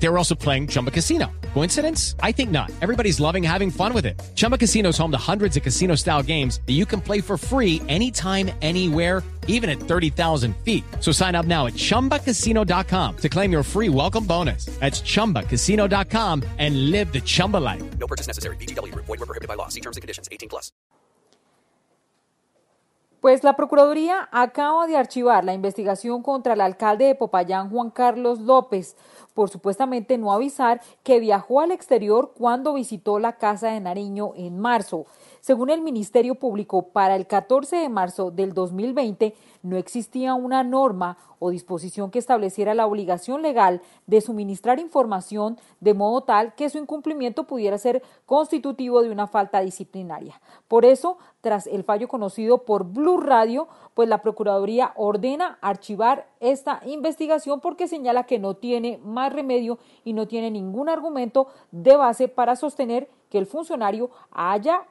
They were also playing Chumba Casino. Coincidence? I think not. Everybody's loving having fun with it. Chumba Casino is home to hundreds of casino style games that you can play for free anytime, anywhere, even at 30,000 feet. So sign up now at chumbacasino.com to claim your free welcome bonus. That's chumbacasino.com and live the Chumba life. No purchase necessary. VGW. Void were prohibited by law. See terms and conditions. 18 plus. Pues la Procuraduría acaba de archivar la investigación contra el alcalde de Popayán, Juan Carlos López, por supuestamente no avisar que viajó al exterior cuando visitó la Casa de Nariño en marzo. Según el Ministerio Público, para el 14 de marzo del 2020 no existía una norma o disposición que estableciera la obligación legal de suministrar información de modo tal que su incumplimiento pudiera ser constitutivo de una falta disciplinaria. Por eso, tras el fallo conocido por Blue Radio, pues la Procuraduría ordena archivar esta investigación porque señala que no tiene más remedio y no tiene ningún argumento de base para sostener que el funcionario haya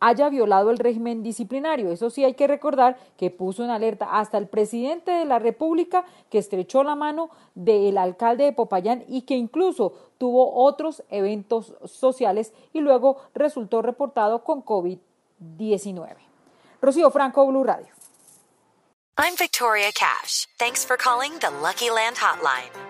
haya violado el régimen disciplinario. Eso sí hay que recordar que puso en alerta hasta el presidente de la República que estrechó la mano del alcalde de Popayán y que incluso tuvo otros eventos sociales y luego resultó reportado con COVID-19. Rocío Franco, Blue Radio. I'm Victoria Cash. Thanks for calling the Lucky Land Hotline.